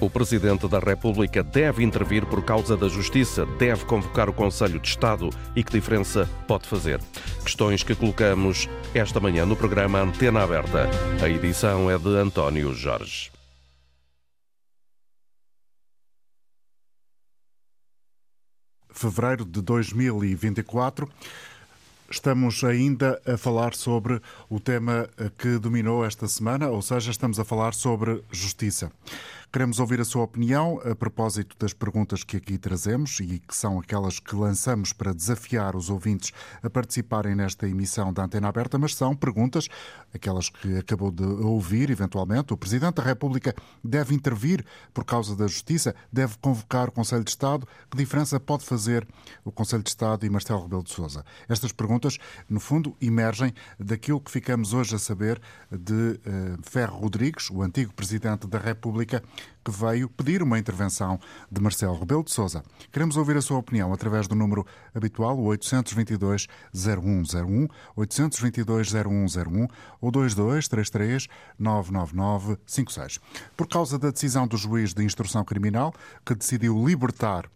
O Presidente da República deve intervir por causa da justiça, deve convocar o Conselho de Estado e que diferença pode fazer? Questões que colocamos esta manhã no programa Antena Aberta. A edição é de António Jorge. Fevereiro de 2024. Estamos ainda a falar sobre o tema que dominou esta semana, ou seja, estamos a falar sobre justiça. Queremos ouvir a sua opinião a propósito das perguntas que aqui trazemos e que são aquelas que lançamos para desafiar os ouvintes a participarem nesta emissão da Antena Aberta, mas são perguntas, aquelas que acabou de ouvir, eventualmente. O Presidente da República deve intervir por causa da justiça, deve convocar o Conselho de Estado. Que diferença pode fazer o Conselho de Estado e Marcelo Rebelo de Sousa? Estas perguntas, no fundo, emergem daquilo que ficamos hoje a saber de uh, Ferro Rodrigues, o antigo Presidente da República, que veio pedir uma intervenção de Marcelo Rebelo de Sousa. Queremos ouvir a sua opinião através do número habitual, o 822 0101, 822 0101 ou 2233 999 56. Por causa da decisão do juiz de instrução criminal, que decidiu libertar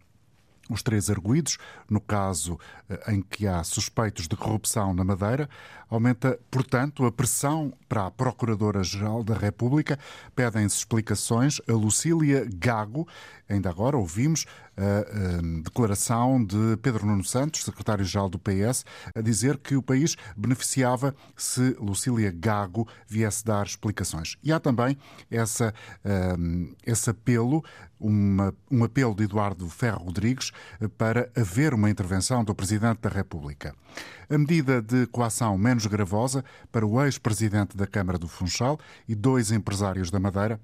os três arguídos, no caso eh, em que há suspeitos de corrupção na Madeira, aumenta, portanto, a pressão para a Procuradora-Geral da República. Pedem-se explicações a Lucília Gago. Ainda agora ouvimos a, a declaração de Pedro Nuno Santos, secretário-geral do PS, a dizer que o país beneficiava se Lucília Gago viesse dar explicações. E há também essa, um, esse apelo, uma, um apelo de Eduardo Ferro Rodrigues para haver uma intervenção do Presidente da República. A medida de coação menos gravosa para o ex-presidente da Câmara do Funchal e dois empresários da Madeira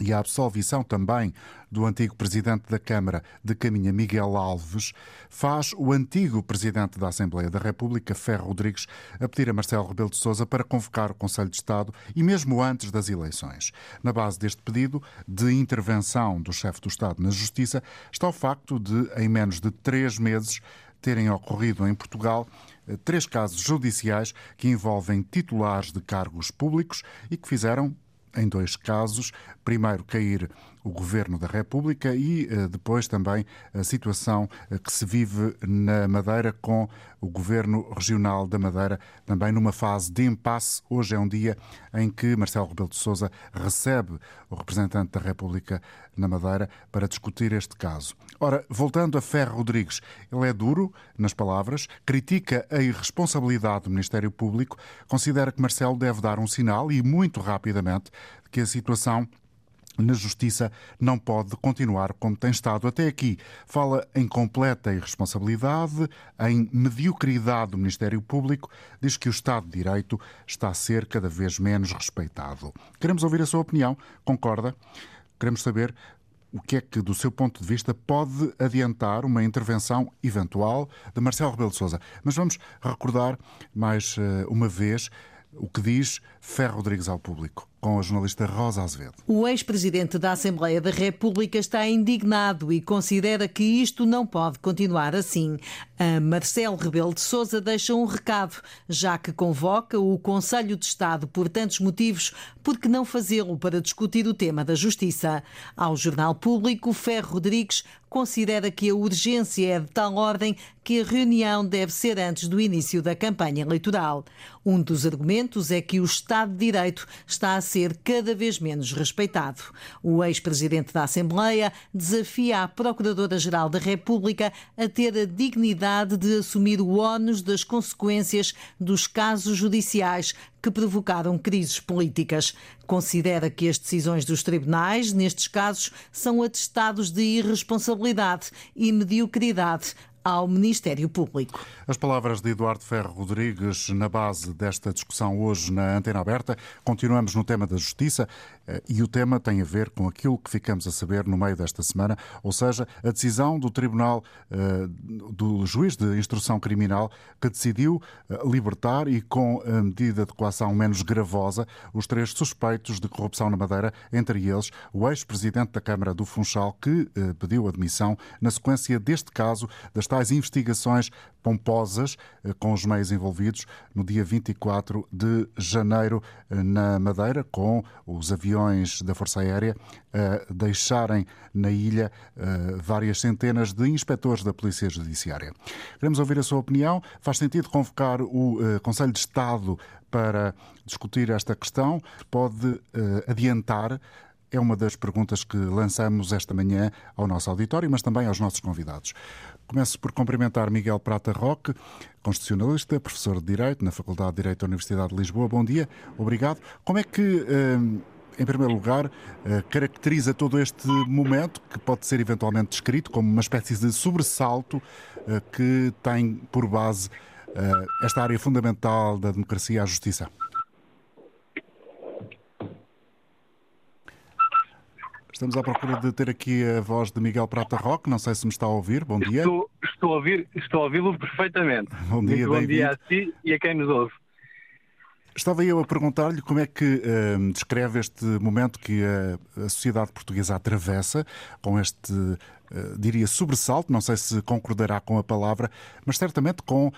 e a absolvição também do antigo presidente da Câmara de Caminha, Miguel Alves, faz o antigo presidente da Assembleia da República, Ferro Rodrigues, a pedir a Marcelo Rebelo de Sousa para convocar o Conselho de Estado e mesmo antes das eleições. Na base deste pedido de intervenção do chefe do Estado na Justiça está o facto de, em menos de três meses, terem ocorrido em Portugal três casos judiciais que envolvem titulares de cargos públicos e que fizeram em dois casos. Primeiro, cair o Governo da República e eh, depois também a situação eh, que se vive na Madeira com o Governo Regional da Madeira, também numa fase de impasse. Hoje é um dia em que Marcelo Rebelo de Sousa recebe o representante da República na Madeira para discutir este caso. Ora, voltando a Ferro Rodrigues, ele é duro nas palavras, critica a irresponsabilidade do Ministério Público, considera que Marcelo deve dar um sinal e muito rapidamente que a situação na Justiça não pode continuar como tem estado até aqui. Fala em completa irresponsabilidade, em mediocridade do Ministério Público, diz que o Estado de Direito está a ser cada vez menos respeitado. Queremos ouvir a sua opinião. Concorda? Queremos saber o que é que, do seu ponto de vista, pode adiantar uma intervenção eventual de Marcelo Rebelo de Sousa. Mas vamos recordar mais eh, uma vez o que diz Ferro Rodrigues ao público com a jornalista Rosa Azevedo. O ex-presidente da Assembleia da República está indignado e considera que isto não pode continuar assim. A Marcelo Rebelo de Sousa deixa um recado, já que convoca o Conselho de Estado por tantos motivos, por que não fazê-lo para discutir o tema da justiça? Ao Jornal Público, Ferro Rodrigues considera que a urgência é de tal ordem que a reunião deve ser antes do início da campanha eleitoral. Um dos argumentos é que o Estado de Direito está a ser cada vez menos respeitado. O ex-presidente da Assembleia desafia a Procuradora-Geral da República a ter a dignidade de assumir o ónus das consequências dos casos judiciais que provocaram crises políticas. Considera que as decisões dos tribunais, nestes casos, são atestados de irresponsabilidade e mediocridade ao Ministério Público. As palavras de Eduardo Ferro Rodrigues na base desta discussão hoje na Antena Aberta. Continuamos no tema da justiça e o tema tem a ver com aquilo que ficamos a saber no meio desta semana, ou seja, a decisão do Tribunal eh, do Juiz de Instrução Criminal que decidiu eh, libertar e com a medida de coação menos gravosa os três suspeitos de corrupção na Madeira, entre eles o ex-presidente da Câmara do Funchal que pediu admissão na sequência deste caso das tais investigações pomposas com os meios envolvidos no dia 24 de janeiro na Madeira, com os aviões da Força Aérea a deixarem na ilha várias centenas de inspectores da Polícia Judiciária. Queremos ouvir a sua opinião. Faz sentido convocar o Conselho de Estado para discutir esta questão? Pode adiantar é uma das perguntas que lançamos esta manhã ao nosso auditório, mas também aos nossos convidados. Começo por cumprimentar Miguel Prata Roque, constitucionalista, professor de Direito na Faculdade de Direito da Universidade de Lisboa. Bom dia, obrigado. Como é que, eh, em primeiro lugar, eh, caracteriza todo este momento, que pode ser eventualmente descrito como uma espécie de sobressalto eh, que tem por base esta área fundamental da democracia a justiça? Estamos à procura de ter aqui a voz de Miguel Prata Roque. Não sei se me está a ouvir. Bom dia. Estou, estou a ouvir, estou a ouvi-lo perfeitamente. Bom dia, Muito bom dia a si e a quem nos ouve. Estava eu a perguntar-lhe como é que uh, descreve este momento que a, a, sociedade portuguesa atravessa, com este, uh, diria, sobressalto, não sei se concordará com a palavra, mas certamente com uh,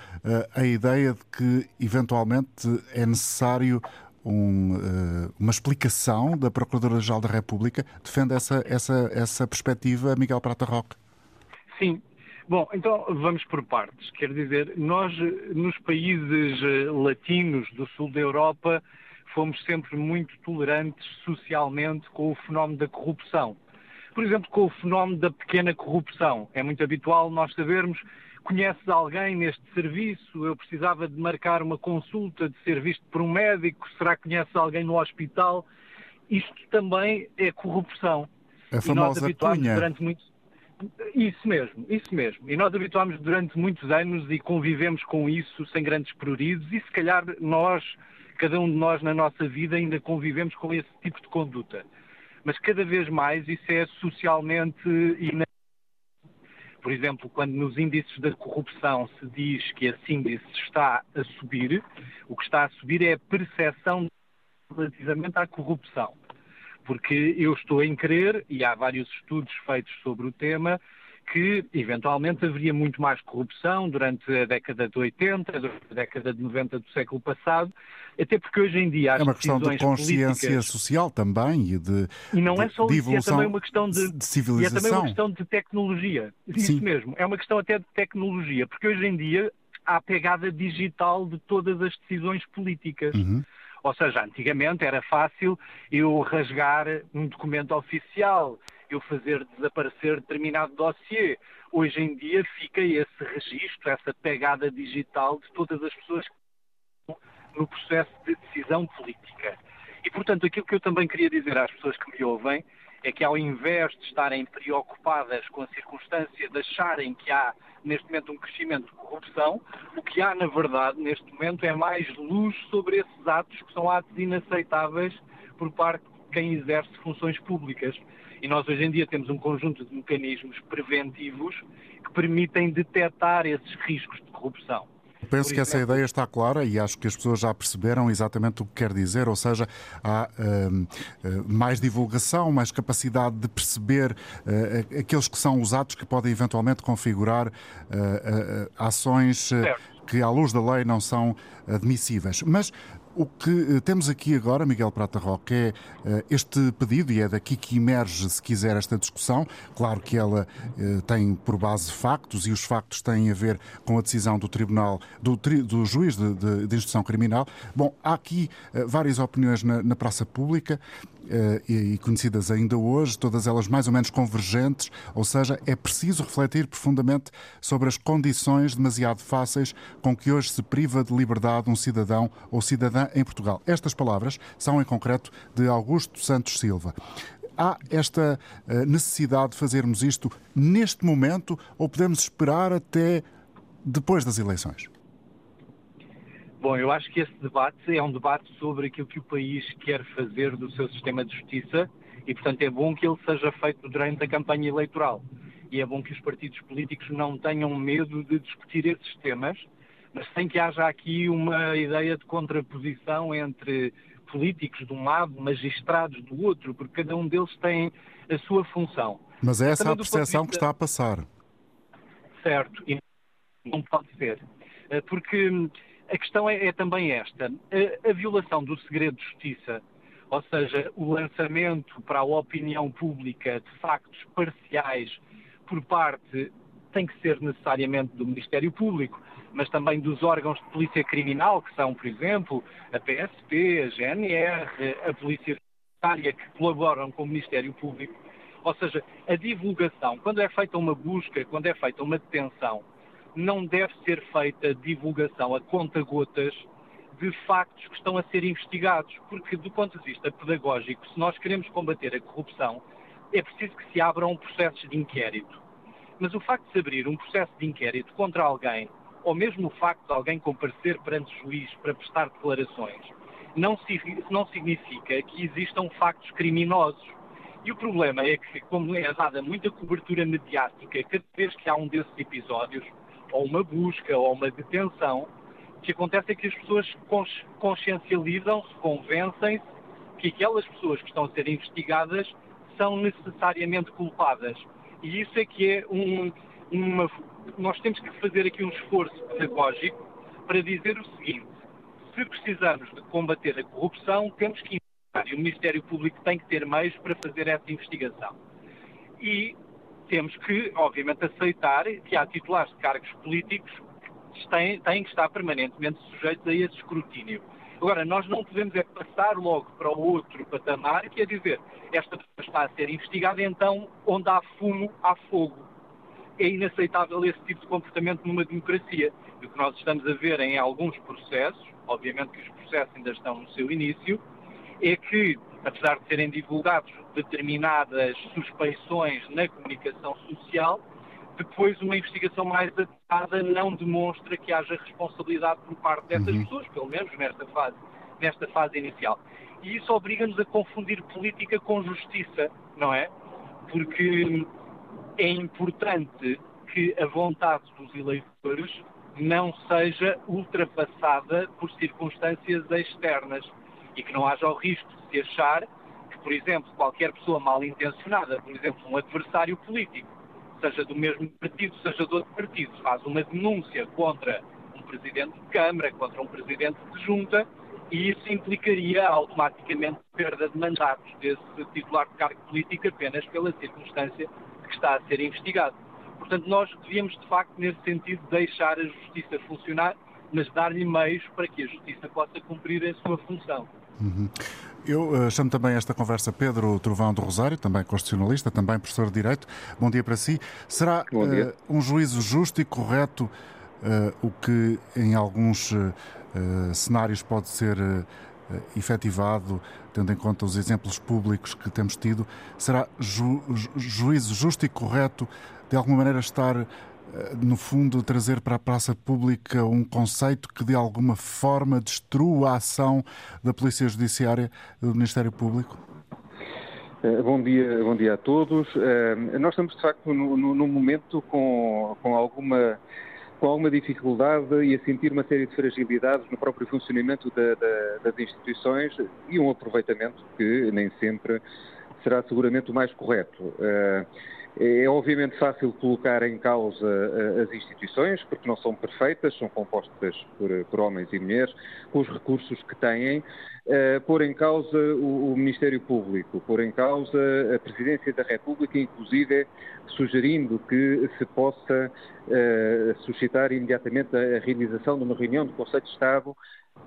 a ideia de que, eventualmente, é necessário um, uh, uma explicação da Procuradora-Geral da República. Defende essa, essa, essa perspectiva, Miguel Prata Roque? Sim. Bom, então vamos por partes. Quer dizer, nós nos países eh, latinos do sul da Europa fomos sempre muito tolerantes socialmente com o fenómeno da corrupção. Por exemplo, com o fenómeno da pequena corrupção. É muito habitual nós sabermos conheces alguém neste serviço? Eu precisava de marcar uma consulta, de ser visto por um médico. Será que conheces alguém no hospital? Isto também é corrupção. A famosa cunha. durante muitos isso mesmo, isso mesmo. E nós habituámos durante muitos anos e convivemos com isso sem grandes prioridades e se calhar nós, cada um de nós na nossa vida ainda convivemos com esse tipo de conduta. Mas cada vez mais isso é socialmente inaceitável por exemplo, quando nos índices da corrupção se diz que esse índice está a subir, o que está a subir é a percepção relativamente à corrupção. Porque eu estou em crer, e há vários estudos feitos sobre o tema, que eventualmente haveria muito mais corrupção durante a década de 80, durante a década de 90 do século passado, até porque hoje em dia É uma questão de consciência políticas... social também e de E não é só isso, é também uma questão de, de civilização. E é também uma questão de tecnologia. Isso Sim. mesmo, é uma questão até de tecnologia, porque hoje em dia há a pegada digital de todas as decisões políticas. Uhum. Ou seja, antigamente era fácil eu rasgar um documento oficial, eu fazer desaparecer determinado dossiê. Hoje em dia fica esse registro, essa pegada digital de todas as pessoas que estão no processo de decisão política. E, portanto, aquilo que eu também queria dizer às pessoas que me ouvem é que, ao invés de estarem preocupadas com a circunstância de acharem que há, neste momento, um crescimento de corrupção, o que há, na verdade, neste momento, é mais luz sobre esses atos, que são atos inaceitáveis por parte de quem exerce funções públicas. E nós hoje em dia temos um conjunto de mecanismos preventivos que permitem detectar esses riscos de corrupção. Penso que essa ideia está clara e acho que as pessoas já perceberam exatamente o que quer dizer, ou seja, há uh, mais divulgação, mais capacidade de perceber uh, aqueles que são os atos que podem eventualmente configurar uh, ações que, à luz da lei, não são admissíveis. Mas o que eh, temos aqui agora, Miguel Prata Roque, é eh, este pedido, e é daqui que emerge, se quiser, esta discussão. Claro que ela eh, tem por base factos, e os factos têm a ver com a decisão do Tribunal, do, do juiz de, de, de, instrução criminal. Bom, há aqui várias opiniões na, na praça pública. Eh, e conhecidas ainda hoje, todas elas mais ou menos convergentes, ou seja, é preciso refletir profundamente sobre as condições demasiado fáceis com que hoje se priva de liberdade um cidadão ou cidadã em Portugal. Estas palavras são, em concreto, de Augusto Santos Silva há esta eh, necessidade de fazermos isto neste momento ou podemos esperar até depois das eleições? Bom, eu acho que esse debate é um debate sobre aquilo que o país quer fazer do seu sistema de justiça e, portanto, é bom que ele seja feito durante a campanha eleitoral. E é bom que os partidos políticos não tenham medo de discutir esses temas, mas sem que haja aqui uma ideia de contraposição entre políticos de um lado, magistrados do outro, porque cada um deles tem a sua função. Mas é essa a percepção que está a passar. Certo. E Não pode ser. Porque a questão é, é também esta: a, a violação do segredo de justiça ou seja, o lançamento para a opinião pública de factos parciais por parte, tem que ser necessariamente do Ministério Público, mas também dos órgãos de polícia criminal, que são, por exemplo, a PSP, a GNR, a Polícia Judiciária, que colaboram com o Ministério Público. Ou seja, a divulgação, quando é feita uma busca, quando é feita uma detenção, não deve ser feita divulgação a conta-gotas de factos que estão a ser investigados, porque do ponto de vista pedagógico, se nós queremos combater a corrupção, é preciso que se abram processos de inquérito. Mas o facto de se abrir um processo de inquérito contra alguém, ou mesmo o facto de alguém comparecer perante o juiz para prestar declarações, não, não significa que existam factos criminosos. E o problema é que, como é dada muita cobertura mediática, cada vez que há um desses episódios, ou uma busca, ou uma detenção, o que acontece é que as pessoas consciencializam-se, convencem-se que aquelas pessoas que estão a ser investigadas são necessariamente culpadas. E isso é que é um, uma. Nós temos que fazer aqui um esforço pedagógico para dizer o seguinte: se precisamos de combater a corrupção, temos que investigar e o Ministério Público tem que ter meios para fazer essa investigação. E temos que, obviamente, aceitar que há titulares de cargos políticos têm, têm que estar permanentemente sujeitos a esse escrutínio. Agora, nós não podemos é passar logo para o outro patamar, que é dizer, esta pessoa está a ser investigada, então, onde há fumo, há fogo. É inaceitável esse tipo de comportamento numa democracia. E o que nós estamos a ver em alguns processos, obviamente que os processos ainda estão no seu início, é que, apesar de serem divulgados determinadas suspeições na comunicação social, depois uma investigação mais adequada não demonstra que haja responsabilidade por parte dessas uhum. pessoas, pelo menos nesta fase, nesta fase inicial. E isso obriga-nos a confundir política com justiça, não é? Porque é importante que a vontade dos eleitores não seja ultrapassada por circunstâncias externas e que não haja o risco de se achar que, por exemplo, qualquer pessoa mal intencionada, por exemplo, um adversário político, seja do mesmo partido, seja de outro partido, faz uma denúncia contra um presidente de Câmara, contra um presidente de Junta, e isso implicaria automaticamente perda de mandatos desse titular de cargo político apenas pela circunstância de que está a ser investigado. Portanto, nós devíamos, de facto, nesse sentido, deixar a justiça funcionar, mas dar-lhe meios para que a justiça possa cumprir a sua função. Uhum. Eu uh, chamo também esta conversa Pedro Trovão do Rosário, também constitucionalista, também professor de Direito. Bom dia para si. Será uh, um juízo justo e correto uh, o que em alguns cenários pode ser efetivado, tendo em conta os exemplos públicos que temos tido? Será ju juízo justo e correto de alguma maneira estar no fundo, trazer para a praça pública um conceito que de alguma forma destrua a ação da Polícia Judiciária do Ministério Público? Eh, bom dia, bom dia a todos. Eh, nós estamos, de facto, num momento com, com, alguma, com alguma dificuldade e a sentir uma série de fragilidades no próprio funcionamento da, da, das instituições e um aproveitamento que nem sempre será seguramente o mais correto. É obviamente fácil colocar em causa eh, as instituições, porque não são perfeitas, são compostas por, por homens e mulheres, com os recursos que têm, uh, pôr em causa o, o, Ministério Público, pôr em causa a Presidência da República, inclusive sugerindo que se possa uh, suscitar imediatamente a, a realização de uma reunião do Conselho de Estado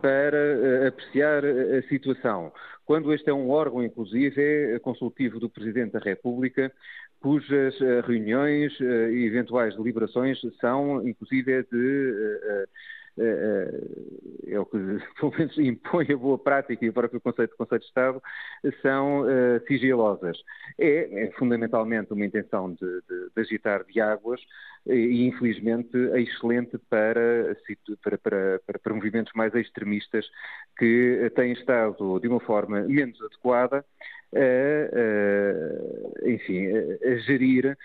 para apreciar a situação. Quando este é um órgão, inclusive, é consultivo do Presidente da República, cujas eh, reuniões eh, e eventuais deliberações são, inclusive, de eh, é o que pelo menos impõe a boa prática e o próprio conceito de Conselho de Estado, são uh, sigilosas. É, é, fundamentalmente uma intenção de, de, de, agitar de águas e, infelizmente, é excelente para, para, para, para, movimentos mais extremistas que têm estado de uma forma menos adequada a, a enfim, a, gerir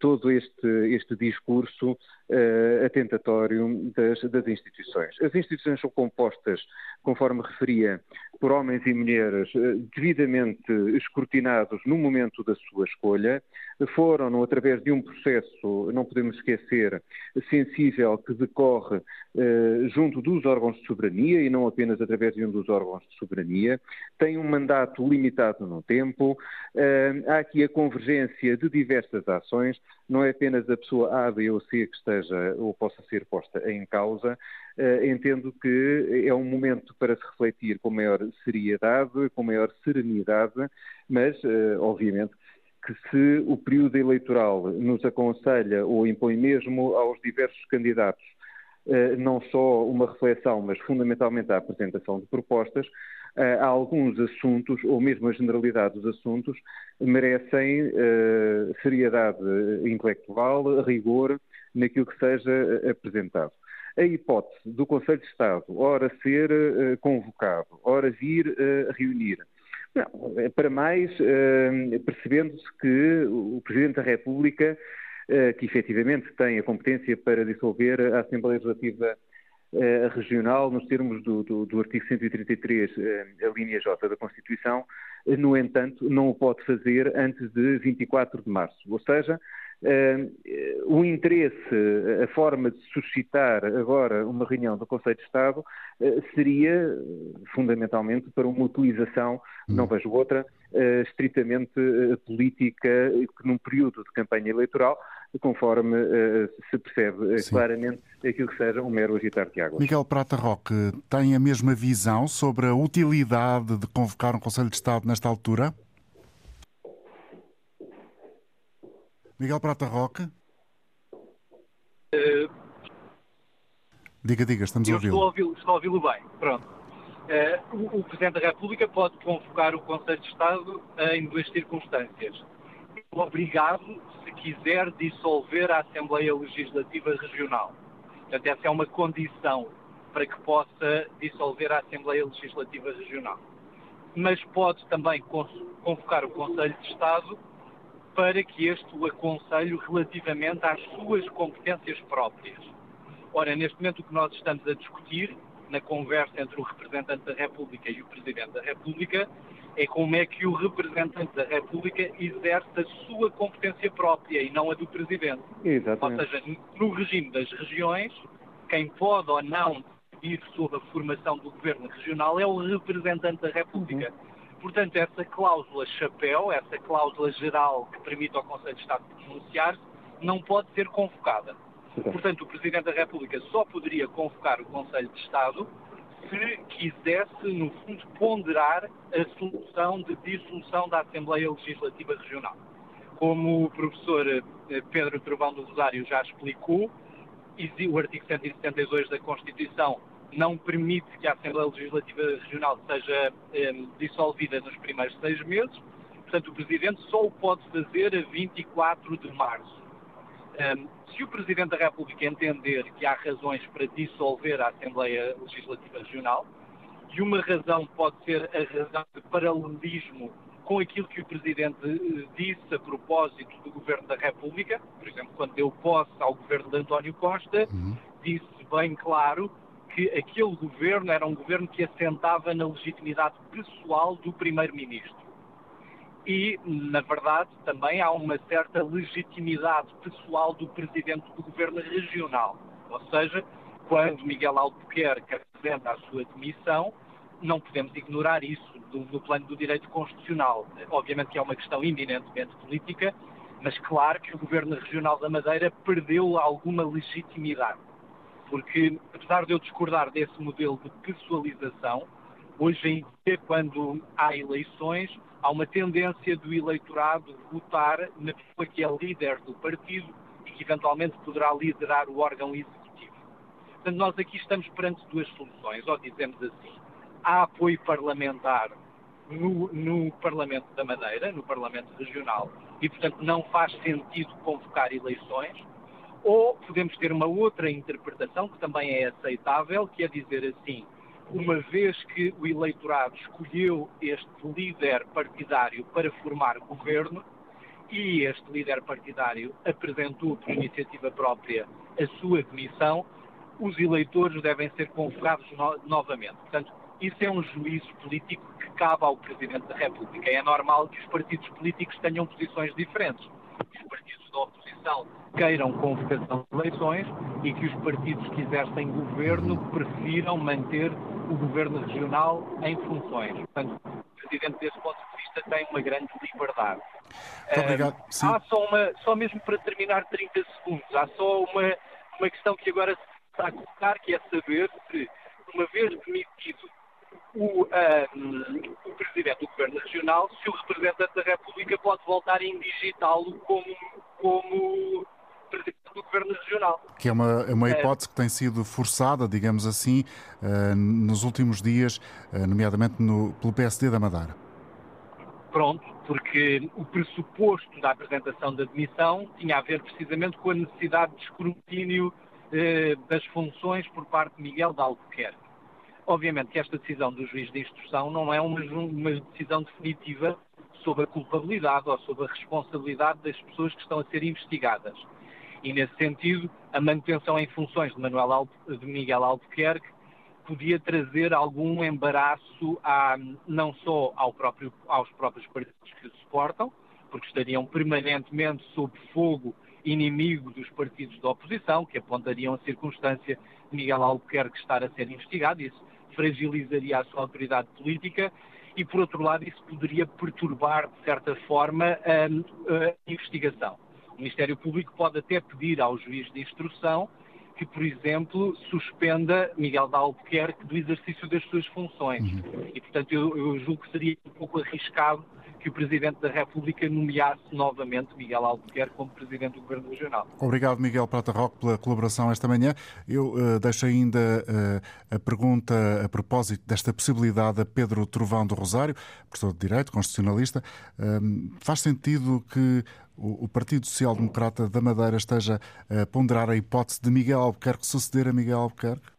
todo este, este discurso atentatório das, das instituições. As instituições são compostas, conforme referia, por homens e mulheres eh, devidamente escrutinados no momento da sua escolha, foram através de um processo, não podemos esquecer, sensível que decorre eh, junto dos órgãos de soberania e não apenas através de um dos órgãos de soberania, tem um mandato limitado no tempo, eh, há aqui a convergência de diversas ações, não é apenas a pessoa A, B ou C que esteja ou possa ser posta em causa, Uh, entendo que é um momento para se refletir com maior seriedade, com maior serenidade, mas, uh, obviamente, que se o período eleitoral nos aconselha ou impõe mesmo aos diversos candidatos não só uma reflexão, mas fundamentalmente a apresentação de propostas, há alguns assuntos, ou mesmo a generalidade dos assuntos, merecem seriedade intelectual, rigor naquilo que seja apresentado a hipótese do Conselho de Estado, ora ser convocado, ora vir reunir. Não, para mais, percebendo-se que o Presidente da República, que efetivamente tem a competência para dissolver a Assembleia Legislativa regional nos termos do, do, do artigo 133, a linha J da Constituição, no entanto, não o pode fazer antes de 24 de março. Ou seja, Uh, o interesse, a forma de suscitar agora uma reunião do Conselho de Estado uh, seria fundamentalmente para uma utilização, hum. não vejo outra, uh, estritamente política, que num período de campanha eleitoral, conforme se percebe Sim. claramente aquilo que seja um mero agitar de água. Miguel Prata Roque tem a mesma visão sobre a utilidade de convocar um Conselho de Estado nesta altura? Miguel Prata Roque? Uh, diga, diga, estamos a ouvi-lo. Estou a ouvi-lo bem, pronto. Uh, o, o, Presidente da República pode convocar o Conselho de Estado em duas circunstâncias. Obrigado, se quiser, dissolver a Assembleia Legislativa Regional. Portanto, essa é uma condição para que possa dissolver a Assembleia Legislativa Regional. Mas pode também convocar o Conselho de Estado para que este o aconselhe relativamente às suas competências próprias. Ora, neste momento o que nós estamos a discutir, na conversa entre o representante da República e o Presidente da República, é como é que o representante da República exerce a sua competência própria e não a do Presidente. Exatamente. Ou seja, no regime das regiões, quem pode ou não ir sob a formação do Governo Regional é o representante da República. Uhum. Portanto, essa cláusula chapéu, essa cláusula geral que permite ao Conselho de Estado pronunciar-se, não pode ser convocada. Portanto, o Presidente da República só poderia convocar o Conselho de Estado se quisesse, no fundo, ponderar a solução de dissolução da Assembleia Legislativa Regional. Como o professor eh, Pedro Trovão do Rosário já explicou, o artigo 172 da Constituição não permite que a Assembleia Legislativa Regional seja um, dissolvida nos primeiros seis meses. Portanto, o Presidente só o pode fazer a 24 de março. Um, se o Presidente da República entender que há razões para dissolver a Assembleia Legislativa Regional, e uma razão pode ser a razão de paralelismo com aquilo que o Presidente eh, disse a propósito do Governo da República, por exemplo, quando deu posse ao Governo de António Costa, uhum. disse bem claro que aquele governo era um governo que assentava na legitimidade pessoal do primeiro-ministro. E, na verdade, também há uma certa legitimidade pessoal do presidente do governo regional. Ou seja, quando Miguel Albuquerque apresenta a sua demissão, não podemos ignorar isso no plano do direito constitucional. Obviamente que é uma questão eminentemente política, mas claro que o governo regional da Madeira perdeu alguma legitimidade porque apesar de eu discordar desse modelo de pessoalização, hoje em dia, quando há eleições, há uma tendência do eleitorado votar na pessoa que é líder do partido e que eventualmente poderá liderar o órgão executivo. Portanto, nós aqui estamos perante duas soluções, ou dizemos assim, há apoio parlamentar no, no, Parlamento da Madeira, no Parlamento Regional, e, portanto, não faz sentido convocar eleições, ou podemos ter uma outra interpretação, que também é aceitável, que é dizer assim, uma vez que o eleitorado escolheu este líder partidário para formar governo, e este líder partidário apresentou por iniciativa própria a sua demissão, os eleitores devem ser convocados no novamente. Portanto, isso é um juízo político que cabe ao Presidente da República. É normal que os partidos políticos tenham posições diferentes. Os partidos da oposição queiram convocação de eleições e que os partidos que exercem governo prefiram manter o governo regional em funções. Portanto, o Presidente, desse ponto de vista, tem uma grande liberdade. Muito obrigado. Sim. Há só uma, só mesmo para terminar 30 segundos, há só uma, uma questão que agora se está a colocar, que é saber se, uma vez demitido o, um, o Presidente do Governo Regional, se o representante da República pode voltar a indigitá-lo como, como Presidente do Governo Regional. Que é uma, é uma hipótese que tem sido forçada, digamos assim, uh, nos últimos dias, uh, nomeadamente no, pelo PSD da Madeira. Pronto, porque o pressuposto da apresentação da demissão tinha a ver precisamente com a necessidade de escrutínio uh, das funções por parte de Miguel de Albuquerque. Obviamente que esta decisão do juiz de instrução não é uma, uma decisão definitiva sobre a culpabilidade ou sobre a responsabilidade das pessoas que estão a ser investigadas. E, nesse sentido, a manutenção em funções de, Manuel Albu de Miguel Albuquerque podia trazer algum embaraço a, não só ao próprio, aos próprios partidos que o suportam, porque estariam permanentemente sob fogo inimigo dos partidos da oposição, que apontariam a circunstância de Miguel Albuquerque estar a ser investigado. Isso fragilizaria a sua autoridade política e, por outro lado, isso poderia perturbar, de certa forma, a, a investigação. O Ministério Público pode até pedir ao juiz de instrução que, por exemplo, suspenda Miguel de Albuquerque do exercício das suas funções. Uhum. E, portanto, eu, eu julgo que seria um pouco arriscado que o Presidente da República nomeasse novamente Miguel Albuquerque como Presidente do Governo Regional. Obrigado, Miguel Prata Roque, pela colaboração esta manhã. Eu uh, deixo ainda uh, a pergunta a propósito desta possibilidade a Pedro Trovão do Rosário, professor de Direito, constitucionalista. Uh, faz sentido que o Partido Social Democrata da Madeira esteja a ponderar a hipótese de Miguel Albuquerque suceder a Miguel Albuquerque?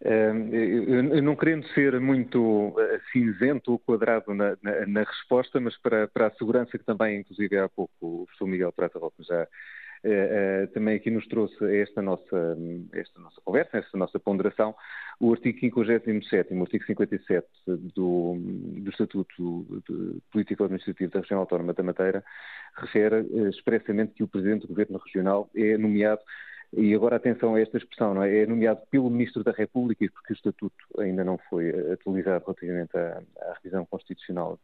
Eu não querendo ser muito eh, cinzento ou quadrado na, na, na resposta, mas para, para, a segurança que também, inclusive há pouco, o professor Miguel Prata Roca já Uh, uh, também aqui nos trouxe esta nossa, esta nossa conversa, esta nossa ponderação, o artigo 57, o artigo 57 do, do Estatuto Político-Administrativo da Região Autónoma da Madeira, refere expressamente que o Presidente do Governo Regional é nomeado e agora atenção a esta expressão, não é? É nomeado pelo Ministro da República, porque o Estatuto ainda não foi atualizado relativamente à, à revisão constitucional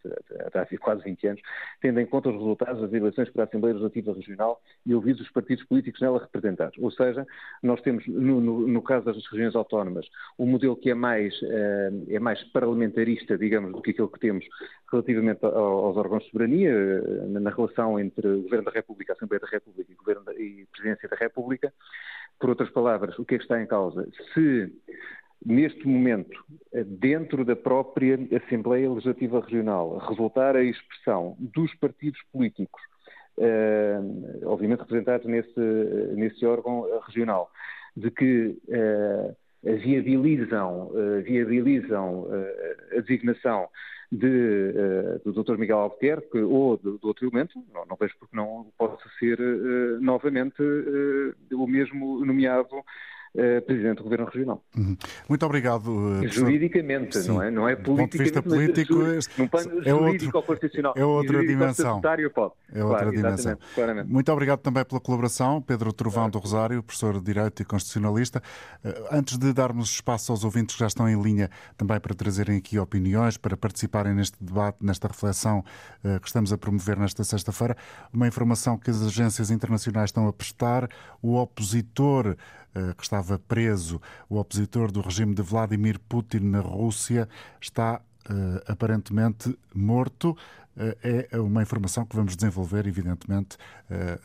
há quase 20 anos, tendo em conta os resultados das eleições para a Assembleia Legislativa Regional e ouvidos os partidos políticos nela representados. Ou seja, nós temos, no, no, no caso das regiões autónomas, um modelo que é mais, uh, é mais parlamentarista, digamos, do que aquele que temos relativamente aos órgãos de soberania, uh, na relação entre o Governo da República, a Assembleia da República e, Governo e Presidência da República. Por outras palavras, o que é que está em causa? Se neste momento, dentro da própria Assembleia Legislativa Regional, resultar a expressão dos partidos políticos, eh, obviamente representados nesse, nesse órgão regional, de que eh, viabilizam, eh, viabilizam a designação de, uh, do Dr. Miguel Albuquerque ou do, outro elemento, não, não, vejo porque não possa ser novamente o mesmo nomeado Presidente do Governo Regional. Uhum. Muito obrigado. Uh, Juridicamente, não é? Não é politicamente. Do ponto de vista político, num plano é outro, constitucional. É outra dimensão. Pode. É outra claro, dimensão. Claramente. Muito obrigado também pela colaboração, Pedro Trovão claro. do Rosário, professor de Direito e Constitucionalista. Uh, antes de darmos espaço aos ouvintes que já estão em linha também para trazerem aqui opiniões, para participarem neste debate, nesta reflexão que estamos a promover nesta sexta-feira, uma informação que as agências internacionais estão a prestar. O opositor eh, que estava preso, o opositor do regime de Vladimir Putin na Rússia, está Uh, aparentemente morto. Uh, é uma informação que vamos desenvolver, evidentemente,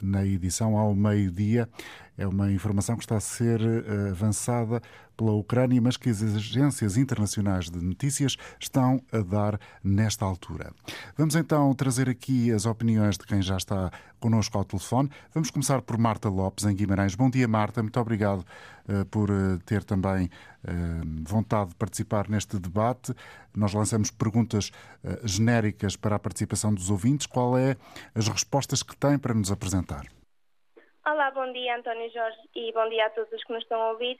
na edição ao meio-dia. É uma informação que está a ser avançada pela Ucrânia, mas que as agências internacionais de notícias estão a dar nesta altura. Vamos então trazer aqui as opiniões de quem já está connosco ao telefone. Vamos começar por Marta Lopes, em Guimarães. Bom dia, Marta. Muito obrigado uh, por uh, ter também uh, vontade de participar neste debate. Nós lançamos perguntas genéricas para a participação dos ouvintes. Qual é as respostas que tem para nos apresentar? Olá, bom dia, António Jorge, e bom dia a todos os que nos estão a ouvir.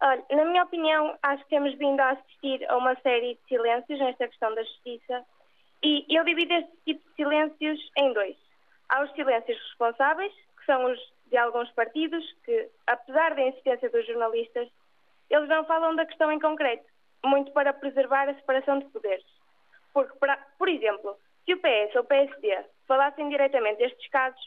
Olha, na minha opinião, acho que temos vindo a assistir a uma série de silêncios nesta questão da justiça e eu divido este tipo de silêncios em dois. Há os silêncios responsáveis, que são os de alguns partidos, que, apesar da insistência dos jornalistas, eles não falam da questão em concreto, muito para preservar a separação de poderes. Porque, por exemplo, se o PS ou o PSD falassem diretamente destes casos,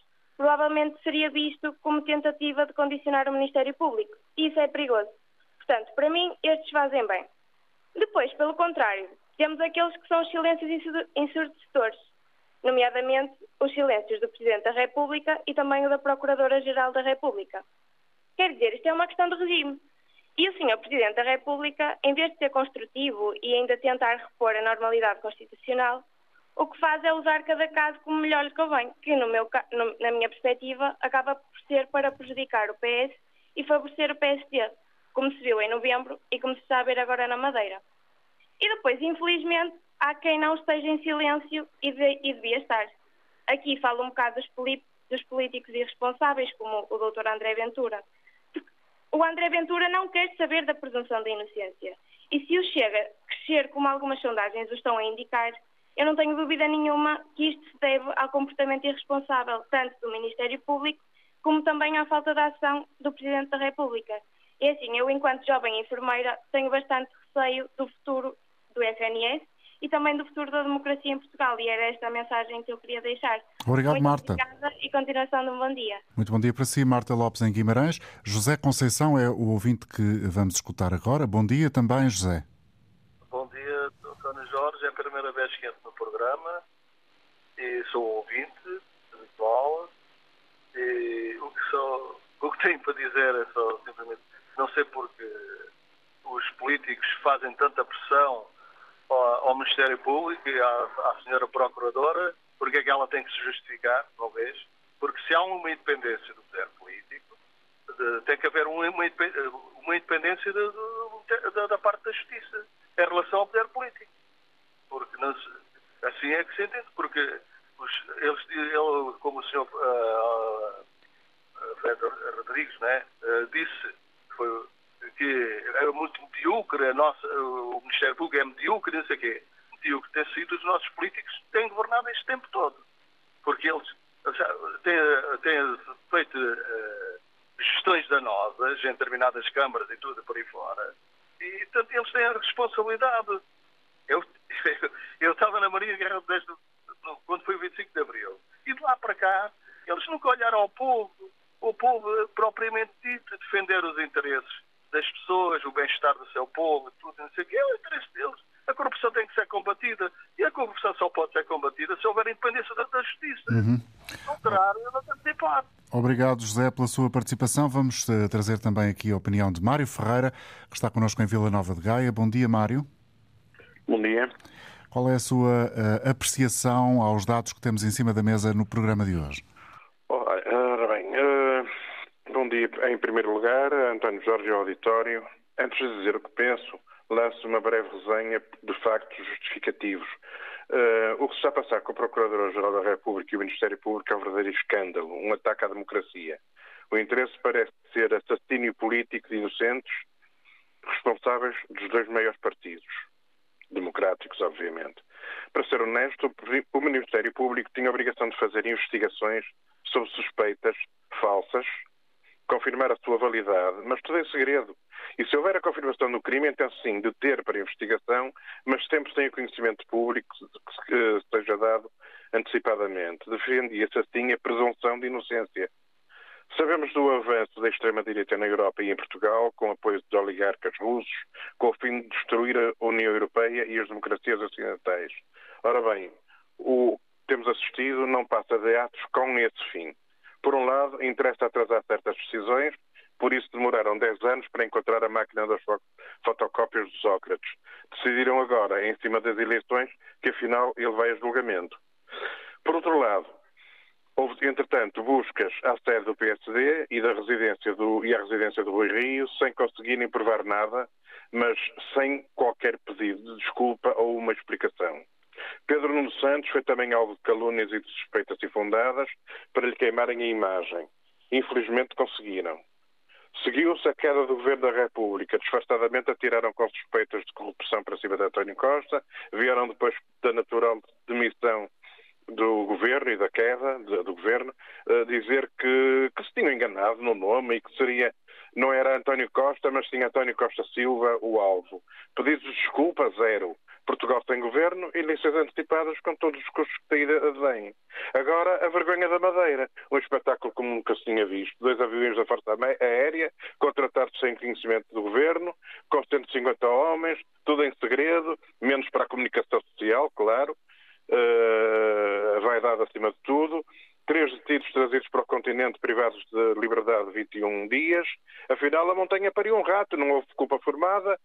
provavelmente seria visto como tentativa de condicionar o Ministério Público. Isso é perigoso. Portanto, para mim, estes fazem bem. Depois, pelo contrário, temos aqueles que são os silêncios ensurdecedores, nomeadamente os silêncios do Presidente da República e também o da Procuradora-Geral da República. Quer dizer, isto é uma questão de regime. E o Sr. Presidente da República, em vez de ser construtivo e ainda tentar repor a normalidade constitucional, o que faz é usar cada caso como melhor lhe convém, que, no meu, no, na minha perspectiva, acaba por ser para prejudicar o PS e favorecer o PSD, como se viu em novembro e como se está a ver agora na Madeira. E depois, infelizmente, há quem não esteja em silêncio e, de, e devia estar. Aqui falo um bocado dos, dos políticos irresponsáveis, como o Dr. André Ventura. O André Ventura não quer saber da presunção da inocência. E se o chega crescer, como algumas sondagens o estão a indicar, eu não tenho dúvida nenhuma que isto se deve ao comportamento irresponsável, tanto do Ministério Público, como também à falta de ação do Presidente da República. É assim, eu, enquanto jovem enfermeira, tenho bastante receio do futuro do FNS e também do futuro da democracia em Portugal. E era esta a mensagem que eu queria deixar. Obrigado, Muito Marta. Obrigada e continuação de um bom dia. Muito bom dia para si, Marta Lopes, em Guimarães. José Conceição é o ouvinte que vamos escutar agora. Bom dia também, José. Bom dia, Dona Jorge. É a no programa e sou ouvinte habitual. E o que, só, o que tenho para dizer é só simplesmente não sei porque os políticos fazem tanta pressão ao, ao Ministério Público e à, à senhora Procuradora, porque é que ela tem que se justificar, talvez, porque se há uma independência do poder político, de, tem que haver uma, uma independência de, de, de, da parte da justiça em relação ao poder político. Porque não, assim é que se entende, porque os, eles, ele, como o senhor uh, uh, Rodrigues né, uh, disse, foi, que é muito medíocre, a nossa, o Ministério Público é medíocre, não sei o quê. Medíocre tem sido os nossos políticos que têm governado este tempo todo. Porque eles têm, têm feito uh, gestões danosas em determinadas câmaras e tudo por aí fora. E, portanto, eles têm a responsabilidade. Eu, estava na Maria Guerra desde quando foi o 25 de Abril. E de lá para cá, eles nunca olharam ao povo, o povo propriamente dito, defender os interesses das pessoas, o bem-estar do seu povo, tudo, não sei o que, é o interesse deles. A corrupção tem que ser combatida e a corrupção só pode ser combatida se houver independência da, da justiça. Uhum. contrário, não tenho parte. Obrigado, José, pela sua participação. Vamos uh, trazer também aqui a opinião de Mário Ferreira, que está connosco em Vila Nova de Gaia. Bom dia, Mário. Bom dia. Qual é a sua uh, apreciação aos dados que temos em cima da mesa no programa de hoje? Ora bem, uh, bom dia em primeiro lugar, António Jorge Auditório. Antes de dizer o que penso, lanço uma breve resenha de factos justificativos. Uh, o que se está a passar com o Procurador-Geral da República e o Ministério Público é um verdadeiro escândalo, um ataque à democracia. O interesse parece ser assassínio político de inocentes responsáveis dos dois maiores partidos democráticos, obviamente. Para ser honesto, o Ministério Público tinha a obrigação de fazer investigações sobre suspeitas falsas, confirmar a sua validade, mas tudo em segredo. E se houver a confirmação do crime, então sim, deter para investigação, mas sempre sem o conhecimento público que seja dado antecipadamente. Defendia-se assim a presunção de inocência. Sabemos do avanço da extrema-direita na Europa e em Portugal, com apoio dos oligarcas russos, com o fim de destruir a União Europeia e as democracias ocidentais. Ora bem, o que temos assistido não passa de atos com esse fim. Por um lado, interessa atrasar certas decisões, por isso demoraram 10 anos para encontrar a máquina das fotocópias de Sócrates. Decidiram agora, em cima das eleições, que afinal ele vai a julgamento. Por outro lado, Houve, entretanto, buscas à sede do PSD e, da residência do, e à residência do Rui Rio, sem conseguirem provar nada, mas sem qualquer pedido de desculpa ou uma explicação. Pedro Nuno Santos foi também alvo de calúnias e de suspeitas infundadas para lhe queimarem a imagem. Infelizmente conseguiram. Seguiu-se a queda do Governo da República. Disfarçadamente atiraram com suspeitas de corrupção para cima de António Costa. Vieram depois da natural demissão do governo e da queda do governo dizer que, que, se tinham enganado no nome e que seria não era António Costa, mas sim António Costa Silva o alvo. Pedidos de desculpa, zero. Portugal tem governo e licenças antecipadas com todos os custos que advêm. Agora, a vergonha da Madeira. Um espetáculo como nunca se tinha visto. Dois aviões da Força Aérea, contratados sem conhecimento do governo, com 150 homens, tudo em segredo, menos para a comunicação social, claro. Uh, a vaidade acima de tudo três detidos trazidos para o continente privados de liberdade 21 dias. Afinal, a montanha pariu um rato, não houve culpa formada.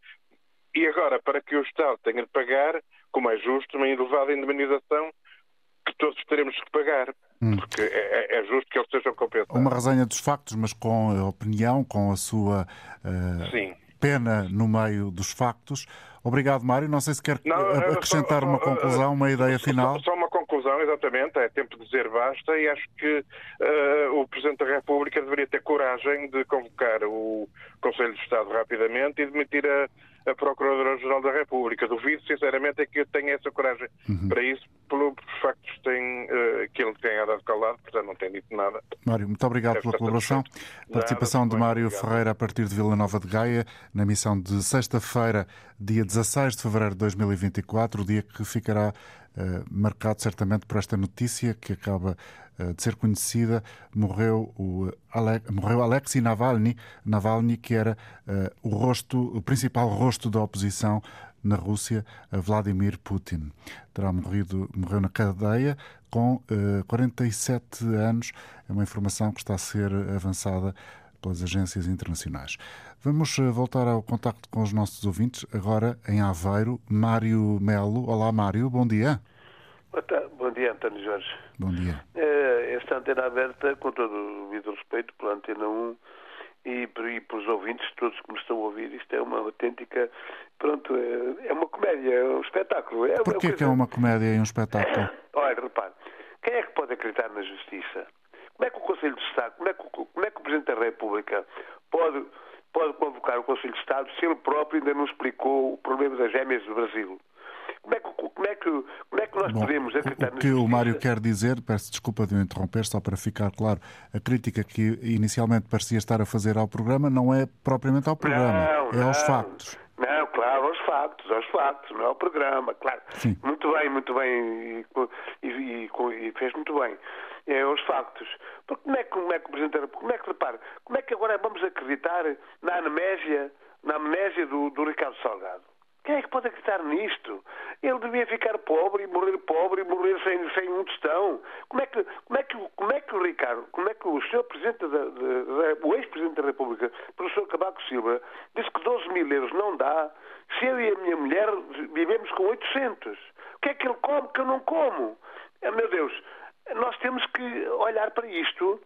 E agora, para que o Estado tenha de pagar, como é justo, uma elevada indemnização que todos teremos que pagar. Hum. Porque é, é, é, justo que eles sejam compensados. Uma resenha dos factos, mas com a opinião, com a sua uh, pena no meio dos factos. Obrigado, Mário. Não sei se quer não, acrescentar só, uma conclusão, uma ideia final. Só uma conclusão, exatamente. É tempo de dizer basta e acho que uh, o Presidente da República deveria ter coragem de convocar o Conselho de Estado rapidamente e demitir a, a Procuradora-Geral da República. Duvido, sinceramente, é que eu tenha essa coragem uhum. para isso, pelo factos tem, uh, que ele tem andado calado, portanto não tem dito nada. Mário, muito obrigado pela colaboração. Participação nada, de Mário obrigado. Ferreira a partir de Vila Nova de Gaia, na missão de sexta-feira, dia 16 de fevereiro de 2024, o dia que ficará uh, marcado certamente por esta notícia que acaba uh, de ser conhecida. Morreu o Ale... morreu Alexei Navalny, Navalny que era uh, o rosto, o principal rosto da oposição na Rússia, Vladimir Putin. Terá morrido, morreu na cadeia com uh, 47 anos. É uma informação que está a ser avançada pelas agências internacionais. Vamos eh, voltar ao contacto com os nossos ouvintes, agora em Aveiro. Mário Melo. Olá, Mário, bom dia. Bom dia, António Jorge. Bom dia. Eh, esta antena aberta, com todo o devido respeito pela Antena 1 e, e pelos ouvintes, todos que me estão a ouvir, isto é uma autêntica. Pronto, é, é uma comédia, é um espetáculo. É Porquê que é uma comédia e um espetáculo? Olha, repare, quem é que pode acreditar na justiça? Como é que o Conselho de Estado, como é que, como é que o Presidente da República pode, pode convocar o Conselho de Estado se ele próprio ainda não explicou o problema das gêmeas do Brasil? Como é que, como é que, como é que nós Bom, podemos acreditar O que o Mário quer dizer, peço desculpa de o interromper, só para ficar claro, a crítica que inicialmente parecia estar a fazer ao programa não é propriamente ao programa, não, é aos factos. Não, claro, aos factos, aos factos, não é ao programa, claro. Sim. Muito bem, muito bem, e, e, e fez muito bem é os factos. Porque como é que, como é que o Presidente como é que, repare, como é que agora vamos acreditar na amnésia, na amnésia do, do Ricardo Salgado? Quem é que pode acreditar nisto? Ele devia ficar pobre e morrer pobre e morrer sem, sem um tostão. Como é que, como é que, como é que o Ricardo, como é que o senhor Presidente da, o ex-Presidente da República, professor Cabaco Silva, disse que 12 mil euros não dá se eu e a minha mulher vivemos com 800? O que é que ele come que eu não como? Ah, meu Deus, nós temos que olhar para isto,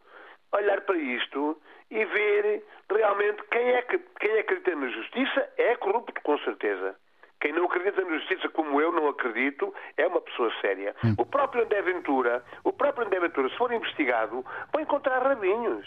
olhar para isto e ver realmente quem é que quem acredita na justiça é corrupto, com certeza. Quem não acredita na justiça como eu não acredito é uma pessoa séria. Hum. O próprio André Ventura, o próprio André Ventura, se for investigado, vai encontrar rabinhos.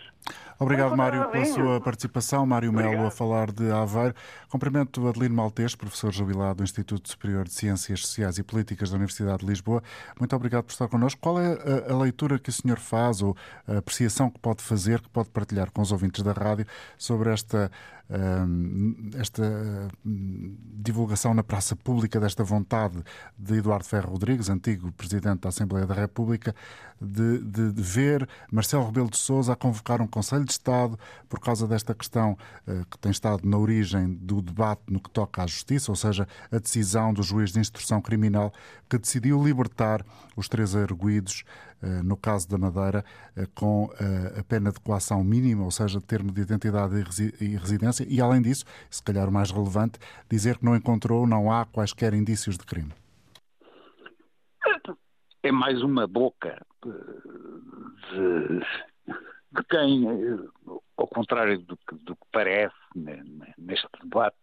Obrigado, Mário, pela sua participação. Mário Melo a falar de Aveiro. Cumprimento Adelino Maltês, professor jubilado do Instituto Superior de Ciências Sociais e Políticas da Universidade de Lisboa. Muito obrigado por estar connosco. Qual é a, a leitura que o senhor faz ou a apreciação que pode fazer, que pode partilhar com os ouvintes da rádio sobre esta esta divulgação na praça pública desta vontade de Eduardo Ferro Rodrigues, antigo Presidente da Assembleia da República, de, de, de ver Marcelo Rebelo de Sousa a convocar um Conselho de Estado por causa desta questão uh, que tem estado na origem do debate no que toca à justiça, ou seja, a decisão do juiz de instrução criminal que decidiu libertar os três arguídos uh, no caso da Madeira uh, com a pena de coação mínima, ou seja, termo de identidade e residência, e além disso, se calhar o mais relevante, dizer que não encontrou, não há quaisquer indícios de crime. É mais uma boca de, de quem, ao contrário do que, do que parece neste debate,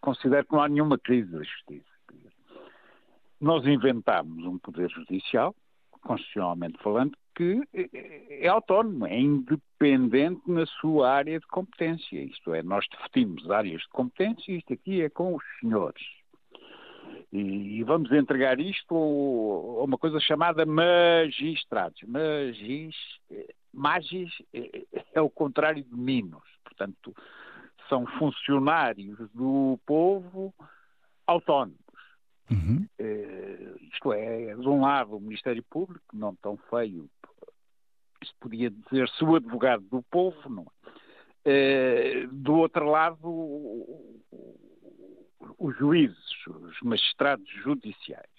considera que não há nenhuma crise da justiça. Nós inventámos um poder judicial, constitucionalmente falando, que é autónomo, é independente na sua área de competência. Isto é, nós definimos áreas de competência e isto aqui é com os senhores. E, vamos entregar isto a uma coisa chamada magistrados. Magis, magis é o contrário de minos. Portanto, são funcionários do povo autónomos. Uhum. Uh, isto é, de um lado, o Ministério Público, não tão feio, se podia dizer se o advogado do povo, não é? Uh, do outro lado, os juízes, os magistrados judiciais.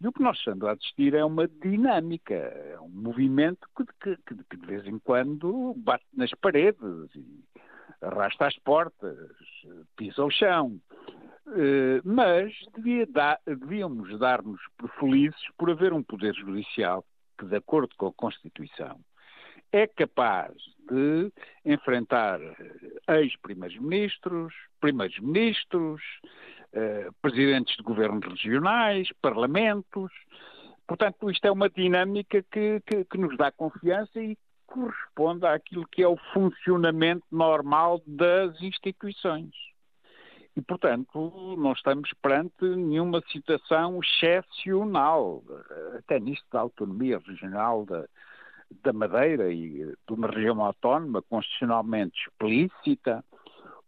E o que nós estamos a assistir é uma dinâmica, é um movimento que, que, que de vez em quando bate nas paredes e arrasta as portas, pisa o chão. Eh, mas devia dar, devíamos dar-nos por felizes por haver um Poder Judicial que, de acordo com a Constituição, é capaz de enfrentar eh, ex-primeiros-ministros, primeiros-ministros, eh, presidentes de governos regionais, parlamentos. Portanto, isto é uma dinâmica que, que, que nos dá confiança e corresponde àquilo que é o funcionamento normal das instituições. E, portanto, não estamos perante nenhuma situação excepcional, até nisto da autonomia regional da, da Madeira e de uma região autónoma constitucionalmente explícita,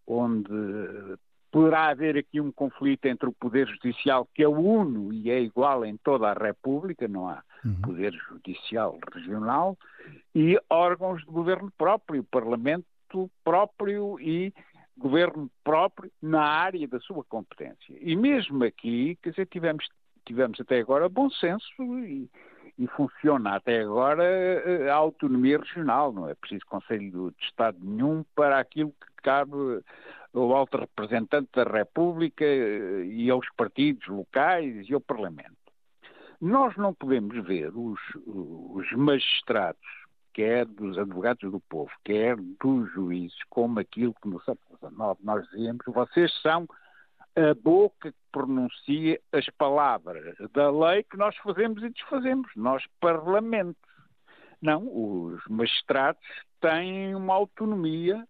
onde poderá haver aqui um conflito entre o Poder Judicial, que é uno e é igual em toda a República, não há uhum. Poder Judicial regional, e órgãos de governo próprio, Parlamento próprio e governo próprio na área da sua competência. E mesmo aqui, quer dizer, tivemos, tivemos até agora bom senso e, e funciona até agora eh, a autonomia regional, não é preciso Conselho de Estado nenhum para aquilo que cabe ao alto representante da República eh, e aos partidos locais e ao Parlamento. Nós não podemos ver os, os magistrados quer dos advogados do povo, quer dos juízes, como aquilo que no século XIX nós dizíamos, vocês são a boca que pronuncia as palavras da lei que nós fazemos e desfazemos, nós parlamento. Não, os magistrados têm uma autonomia,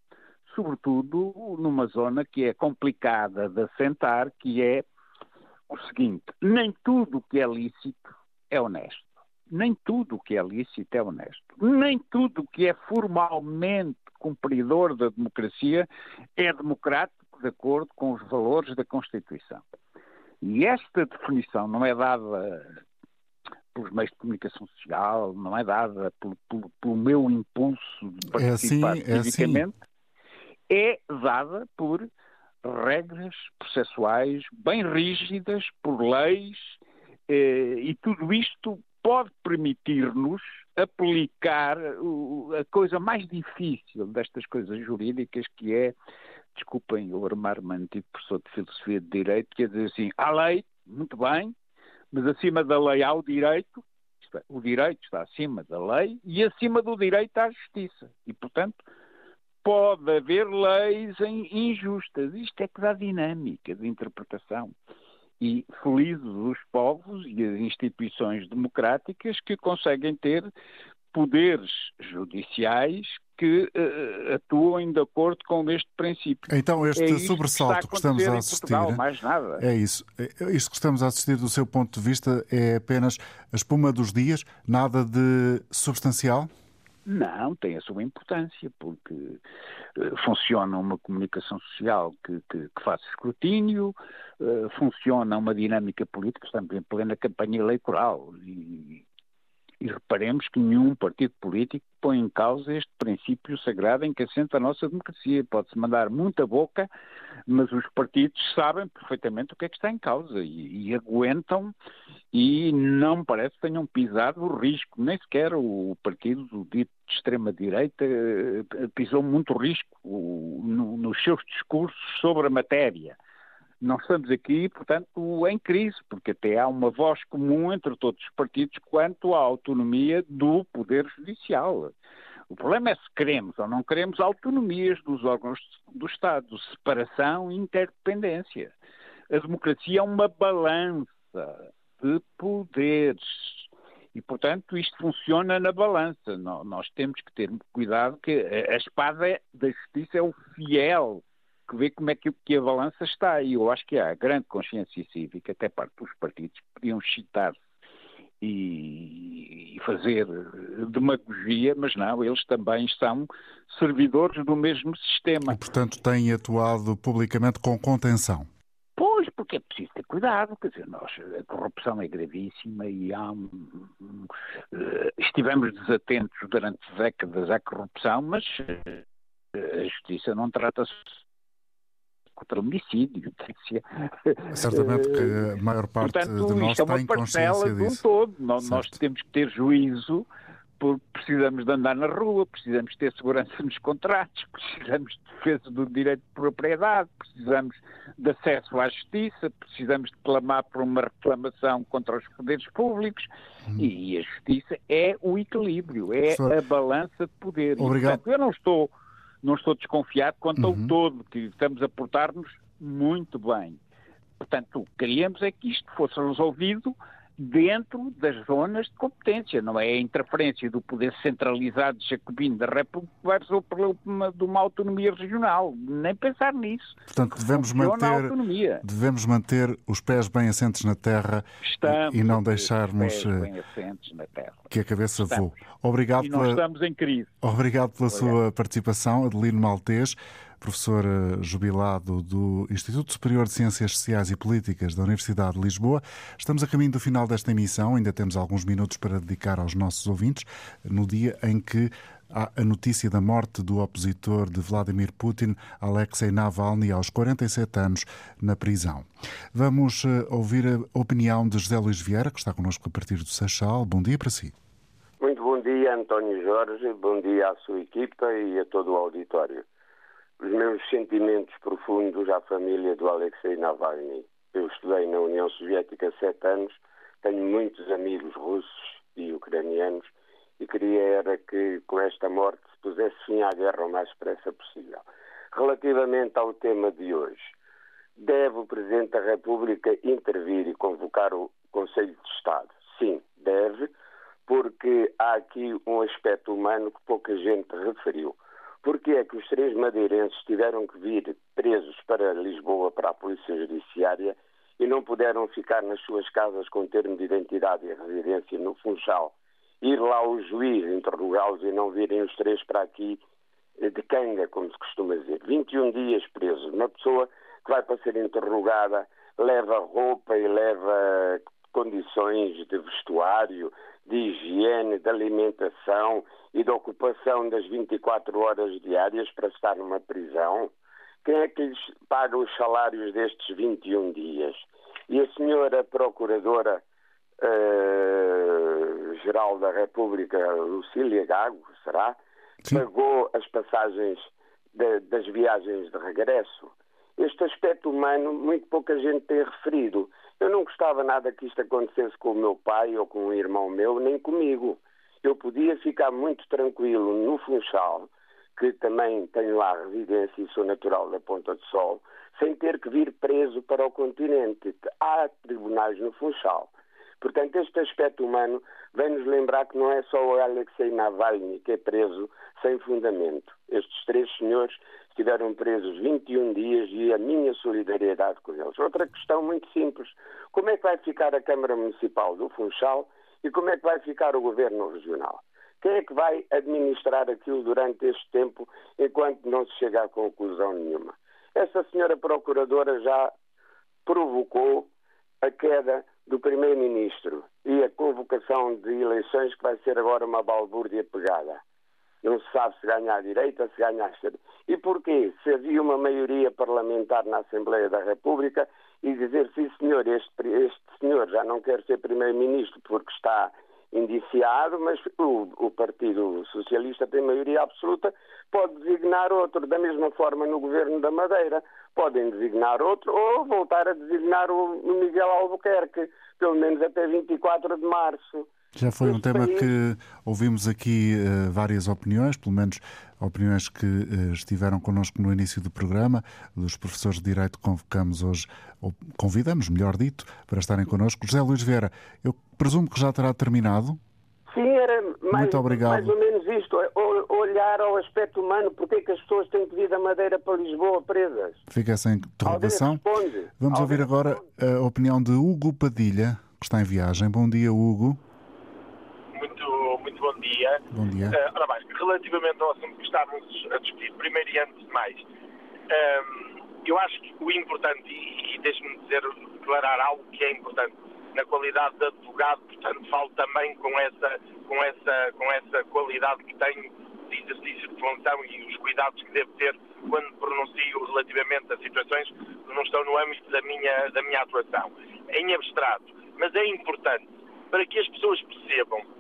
sobretudo numa zona que é complicada de assentar, que é o seguinte, nem tudo o que é lícito é honesto nem tudo o que é lícito é honesto. Nem tudo o que é formalmente cumpridor da democracia é democrático de acordo com os valores da Constituição. E esta definição não é dada pelos meios de comunicação social, não é dada pelo, pelo, pelo meu impulso de participar é assim, é, assim. É dada por regras processuais bem rígidas, por leis, eh, e tudo isto pode permitir-nos aplicar a coisa mais difícil destas coisas jurídicas, que é, desculpem eu armar-me professor de filosofia de direito, que é dizer assim, há lei, muito bem, mas acima da lei há o direito, é, o direito está acima da lei e acima do direito há a justiça. E, portanto, pode haver leis injustas. Isto é que dá dinâmica de interpretação e felizes os povos e as instituições democráticas que conseguem ter poderes judiciais que uh, atuam de acordo com este princípio. Então, este é sobressalto que, que, estamos a assistir. Portugal, mais nada. É isso. É, isto que estamos a assistir, do seu ponto de vista, é apenas a espuma dos dias, nada de substancial? Não, tem a sua importância, porque uh, funciona uma comunicação social que, que, que faz escrutínio, uh, funciona uma dinâmica política, estamos em plena campanha eleitoral e, e reparemos que nenhum partido político põe em causa este princípio sagrado em que assenta a nossa democracia. Pode-se mandar muita boca, mas os partidos sabem perfeitamente o que é que está em causa e, e aguentam e não parece que tenham pisado o risco, nem sequer o partido do dito de extrema-direita eh, pisou muito risco no, nos seus discursos sobre a matéria. Nós estamos aqui, portanto, em crise, porque até há uma voz comum entre todos os partidos quanto à autonomia do Poder Judicial. O problema é se queremos ou não queremos autonomias dos órgãos do Estado, separação e interdependência. A democracia é uma balança de poderes. E, portanto, isto funciona na balança. Nós temos que ter cuidado que a espada da justiça é o fiel que vê como é que, que a balança está. E eu acho que há grande consciência cívica, até parte dos partidos, que podiam citar-se e, e fazer demagogia, mas não, eles também são servidores do mesmo sistema. E, portanto, têm atuado publicamente com contenção. Pois, porque é preciso ter cuidado, quer dizer, nós, a corrupção é gravíssima e há um, um, uh, estivemos desatentos durante décadas à corrupção, mas uh, a justiça não trata-se contra homicídio. Certamente que a maior parte Portanto, de nós isto é tem consciência de um disso. todo. Nós, nós temos que ter juízo porque precisamos de andar na rua, precisamos ter segurança nos contratos, precisamos de defesa do direito de propriedade, precisamos de acesso à justiça, precisamos de clamar por uma reclamação contra os poderes públicos hum. e a justiça é o equilíbrio, é a balança de poder. Obrigado. Portanto, eu não estou não estou desconfiado quanto uhum. ao todo, que estamos a portar-nos muito bem. Portanto, o que queríamos é que isto fosse resolvido dentro das zonas de competência, não é a interferência do poder centralizado jacobino da República que vai resolver uma, de uma autonomia regional. Nem pensar nisso. Portanto, devemos manter, devemos manter os pés bem assentes na terra estamos e não deixarmos eh, que a cabeça estamos. voe. Obrigado e pela... estamos em crise. Obrigado pela Obrigado. sua participação, Adelino Maltês professor eh, jubilado do Instituto Superior de Ciências Sociais e Políticas da Universidade de Lisboa. Estamos a caminho do final desta emissão, ainda temos alguns minutos para dedicar aos nossos ouvintes, no dia em que há a notícia da morte do opositor de Vladimir Putin, Alexei Navalny, aos 47 anos, na prisão. Vamos eh, ouvir a opinião de José Luís Vieira, que está connosco a partir do Seixal. Bom dia para si. Muito bom dia, António Jorge, bom dia à sua equipa e a todo o auditório os meus sentimentos profundos à família do Alexei Navalny. Eu estudei na União Soviética sete anos, tenho muitos amigos russos e ucranianos e queria era que com esta morte se pusesse fim à guerra o mais depressa possível. Relativamente ao tema de hoje, deve o Presidente da República intervir e convocar o Conselho de Estado? Sim, deve, porque há aqui um aspecto humano que pouca gente referiu porque é que os três madeirenses tiveram que vir presos para Lisboa, para a Polícia Judiciária, e não puderam ficar nas suas casas com termo de identidade e residência no Funchal? Ir lá o juiz interrogá-los e não virem os três para aqui eh, de canga, como se costuma dizer. 21 dias presos. Uma pessoa que vai para ser interrogada leva roupa e leva condições de vestuário, de higiene, de alimentação e de ocupação das 24 horas diárias para estar numa prisão? Quem é que lhes paga os salários destes 21 dias? E a senhora Procuradora uh, Geral da República, Lucília Gago, será? Sim. Pagou as passagens de, das viagens de regresso. Este aspecto humano, muito pouca gente tem referido. Eu não gostava nada que isto acontecesse com o meu pai ou com um irmão meu, nem comigo. Eu podia ficar muito tranquilo no Funchal, que também tenho lá residência e sou natural da Ponta do Sol, sem ter que vir preso para o continente. Há tribunais no Funchal. Portanto, este aspecto humano vem-nos lembrar que não é só o Alexei Navalny que é preso sem fundamento. Estes três senhores estiveram presos 21 dias e a minha solidariedade com eles. Outra questão muito simples: como é que vai ficar a Câmara Municipal do Funchal e como é que vai ficar o Governo Regional? Quem é que vai administrar aquilo durante este tempo enquanto não se chega a conclusão nenhuma? Essa senhora Procuradora já provocou a queda do Primeiro-Ministro e a convocação de eleições que vai ser agora uma balbúrdia pegada. Não se sabe se ganha a direita, se ganha a esquerda. E porquê? Se havia uma maioria parlamentar na Assembleia da República e dizer, sim senhor, este, este senhor já não quer ser Primeiro-Ministro porque está indiciado, mas o, o, Partido Socialista tem maioria absoluta, pode designar outro. Da mesma forma, no governo da Madeira, podem designar outro ou voltar a designar o Miguel Albuquerque, pelo menos até 24 de março. Já foi um tema que ouvimos aqui uh, várias opiniões, pelo menos opiniões que uh, estiveram connosco no início do programa, dos professores de Direito que convocamos hoje, ou convidamos, melhor dito, para estarem connosco. José Luís Vieira, eu presumo que já terá terminado mais, Muito obrigado. Mais ou menos isto, é olhar ao aspecto humano, porque é que as pessoas têm que vir da Madeira para Lisboa presas? Fica essa interrogação. Vamos Alguém ouvir agora responde? a opinião de Hugo Padilha, que está em viagem. Bom dia, Hugo. Bom dia. Uh, ora bem, relativamente ao assunto que estávamos a discutir, primeiro e antes de mais, um, ehm, eu acho que o importante, e, e deixe-me dizer, declarar algo que é importante, na qualidade de advogado, portanto falo também com essa, com essa, com essa qualidade que tenho de exercício de função e os cuidados que devo ter quando pronuncio relativamente a situações que não estão no âmbito da minha, da minha atuação. Em abstrato. Mas é importante para que as pessoas percebam.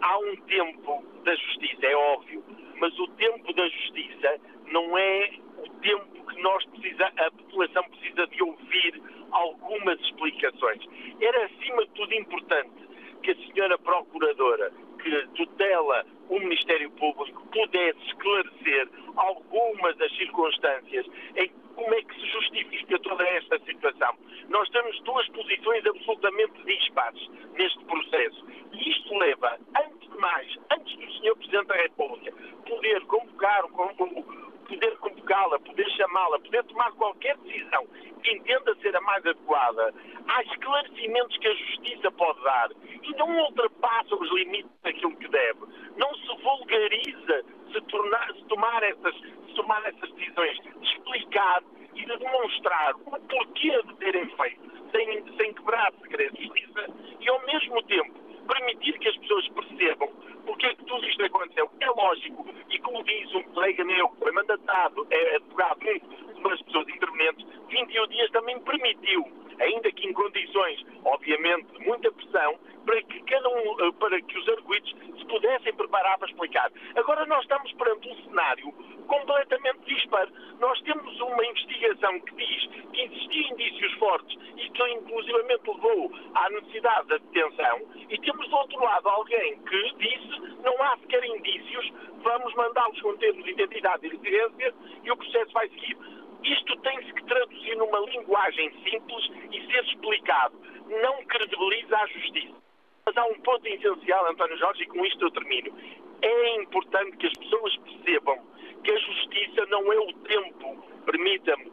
Há um tempo da justiça, é óbvio, mas o tempo da justiça não é o tempo que nós precisa, a população precisa de ouvir algumas explicações. Era, acima de tudo, importante que a senhora Procuradora, que tutela o Ministério Público, pudesse esclarecer algumas das circunstâncias em como é que se justifica toda esta situação. Nós temos duas posições absolutamente dispares neste processo. E isto leva, antes de mais, antes do Sr. Presidente da República poder convocar poder convocá-la, poder chamá-la, poder tomar qualquer decisão que entenda ser a mais adequada, há esclarecimentos que a Justiça pode dar e não ultrapassa os limites daquilo que deve. Não se vulgariza se, tornar, se, tomar, essas, se tomar essas decisões, de explicar e de demonstrar o porquê de terem feito, sem, sem quebrar segredos de e, ao mesmo tempo, permitir que as pessoas percebam porque é que tudo isto aconteceu. É lógico, e como diz um colega meu, que foi mandatado, é advogado, das pessoas intervenientes, 21 dias também permitiu, ainda que em condições, obviamente, de muita pressão, para que cada um, eh, para que os arguidos se pudessem preparar para explicar. Agora nós estamos perante um cenário completamente disparo. Nós temos uma investigação que diz que existiam indícios fortes e que inclusivamente levou à necessidade da detenção e temos do outro lado alguém que disse não há sequer indícios, vamos mandá-los com termos de identidade e residência e o processo vai seguir. Isto tem-se que traduzir numa linguagem simples e ser explicado. Não credibiliza a justiça. Mas há um ponto essencial, António Jorge, e com isto eu termino. É importante que as pessoas percebam que a justiça não é o tempo, permita-me,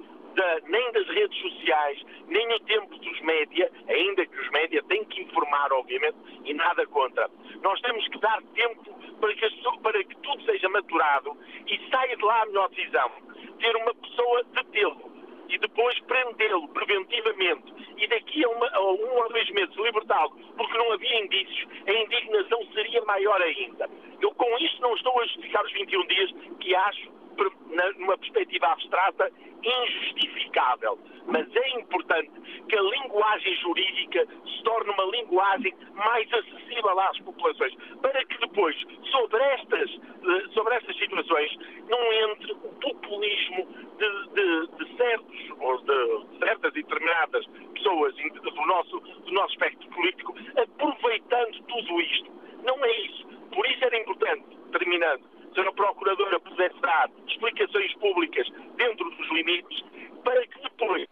nem das redes sociais, nem o tempo dos média, ainda que os média têm que informar, obviamente, e nada contra. Nós temos que dar tempo para que, para que tudo seja maturado e saia de lá a melhor decisão. Ter uma pessoa detê-lo e depois prendê-lo preventivamente e daqui a, uma, a, um ou dois meses libertá-lo porque não havia indícios, a indignação seria maior ainda. Eu com isto não estou a justificar os 21 dias que acho, numa perspectiva abstrata, injustificável. Mas é importante que a linguagem jurídica se torne uma linguagem mais acessível às populações, para que depois, sobre estas, eh, sobre estas situações, não entre o populismo de, de, de certos, ou de certas e determinadas pessoas do nosso, do nosso espectro político, aproveitando tudo isto. Não é isso. Por isso era importante, terminando, se a Procuradora pudesse dar explicações públicas dentro dos limites, para que depois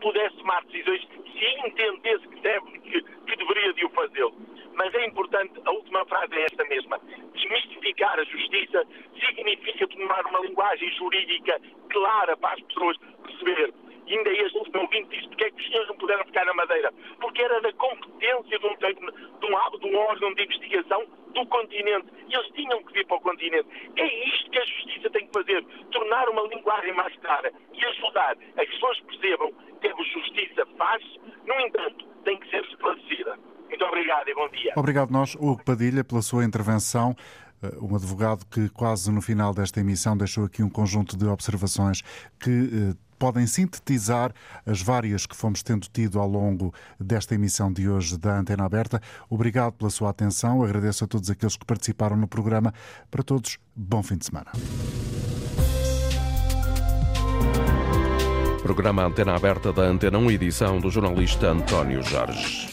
pudesse tomar decisões se entendesse que, deve, que, que deveria de o fazê-lo. Mas é importante, a última frase é esta mesma. Desmistificar a justiça significa tomar uma linguagem jurídica clara para as pessoas perceber. E ainda este último ouvinte disse porque é que os senhores não puderam ficar na Madeira. Porque era da competência de um, de um, de um órgão de investigação do continente. E eles tinham que vir para o continente. É isto que a justiça tem que fazer. Tornar uma linguagem mais clara e ajudar a que as pessoas percebam que a justiça faz, no entanto, tem que ser esclarecida. Muito obrigado e bom dia. Obrigado nós, Hugo Padilha, pela sua intervenção eh, um advogado que quase no final desta emissão deixou aqui um conjunto de observações que eh, podem sintetizar as várias que fomos tendo tido ao longo desta emissão de hoje da Antena Aberta. Obrigado pela sua atenção, agradeço a todos aqueles que participaram no programa. Para todos, bom fim de semana. Programa Antena Aberta da Antena 1, edição do jornalista António Jorge.